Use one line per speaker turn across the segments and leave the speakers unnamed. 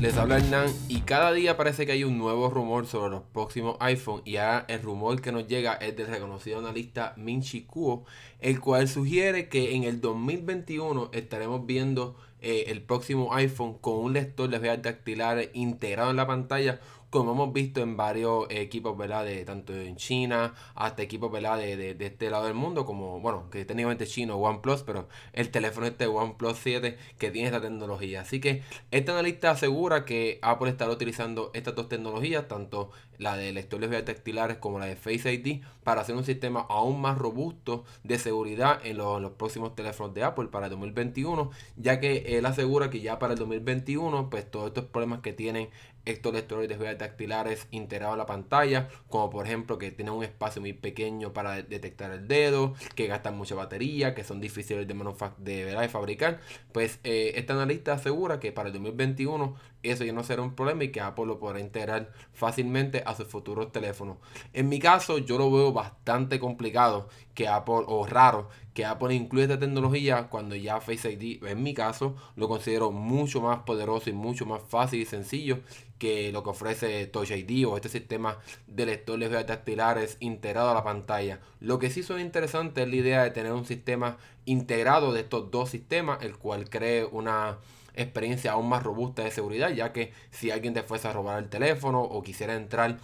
Les habla Hernán y cada día parece que hay un nuevo rumor sobre los próximos iPhone y ahora el rumor que nos llega es del reconocido analista Min Chi Kuo, el cual sugiere que en el 2021 estaremos viendo eh, el próximo iPhone con un lector de huellas dactilares integrado en la pantalla como hemos visto en varios equipos, ¿verdad? De, tanto en China hasta equipos, ¿verdad? De, de, este lado del mundo, como, bueno, que técnicamente chino, OnePlus, pero el teléfono este OnePlus 7 que tiene esta tecnología. Así que este analista asegura que Apple estará utilizando estas dos tecnologías, tanto la de lectores tactilares como la de Face ID, para hacer un sistema aún más robusto de seguridad en los, próximos teléfonos de Apple para el 2021, ya que él asegura que ya para el 2021, pues todos estos problemas que tienen estos lectores de huellas dactilares integrados en la pantalla, como por ejemplo que tienen un espacio muy pequeño para detectar el dedo, que gastan mucha batería, que son difíciles de, de, de fabricar, pues eh, este analista asegura que para el 2021 eso ya no será un problema y que Apple lo podrá integrar fácilmente a sus futuros teléfonos. En mi caso, yo lo veo bastante complicado que Apple, o raro, que Apple incluya esta tecnología cuando ya Face ID, en mi caso, lo considero mucho más poderoso y mucho más fácil y sencillo que lo que ofrece Touch ID o este sistema de lectores dactilares integrado a la pantalla. Lo que sí son interesante es la idea de tener un sistema integrado de estos dos sistemas, el cual cree una experiencia aún más robusta de seguridad, ya que si alguien te fuese a robar el teléfono o quisiera entrar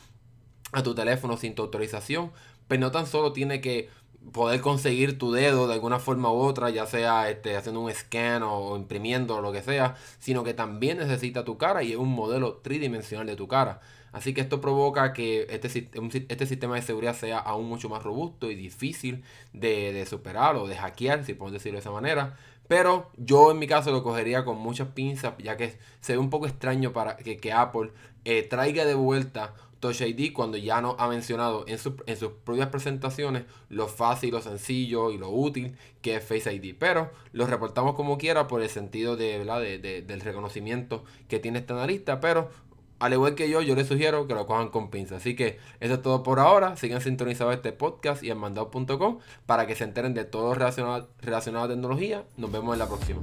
a tu teléfono sin tu autorización, pues no tan solo tiene que poder conseguir tu dedo de alguna forma u otra, ya sea este, haciendo un scan o, imprimiendo o lo que sea, sino que también necesita tu cara y es un modelo tridimensional de tu cara. Así que esto provoca que este, este sistema de seguridad sea aún mucho más robusto y difícil de, de superar o de hackear, si podemos decirlo de esa manera. Pero yo en mi caso lo cogería con muchas pinzas, ya que se ve un poco extraño para que, que Apple eh, traiga de vuelta Touch ID cuando ya nos ha mencionado en, en, sus propias presentaciones lo fácil, lo sencillo y lo útil que es Face ID. Pero lo reportamos como quiera por el sentido de, de, del reconocimiento que tiene este analista. Pero al igual que yo, yo les sugiero que lo cojan con pinza. Así que eso es todo por ahora. Sigan sintonizados este podcast y en mandado.com para que se enteren de todo relacionado, relacionado a tecnología. Nos vemos en la próxima.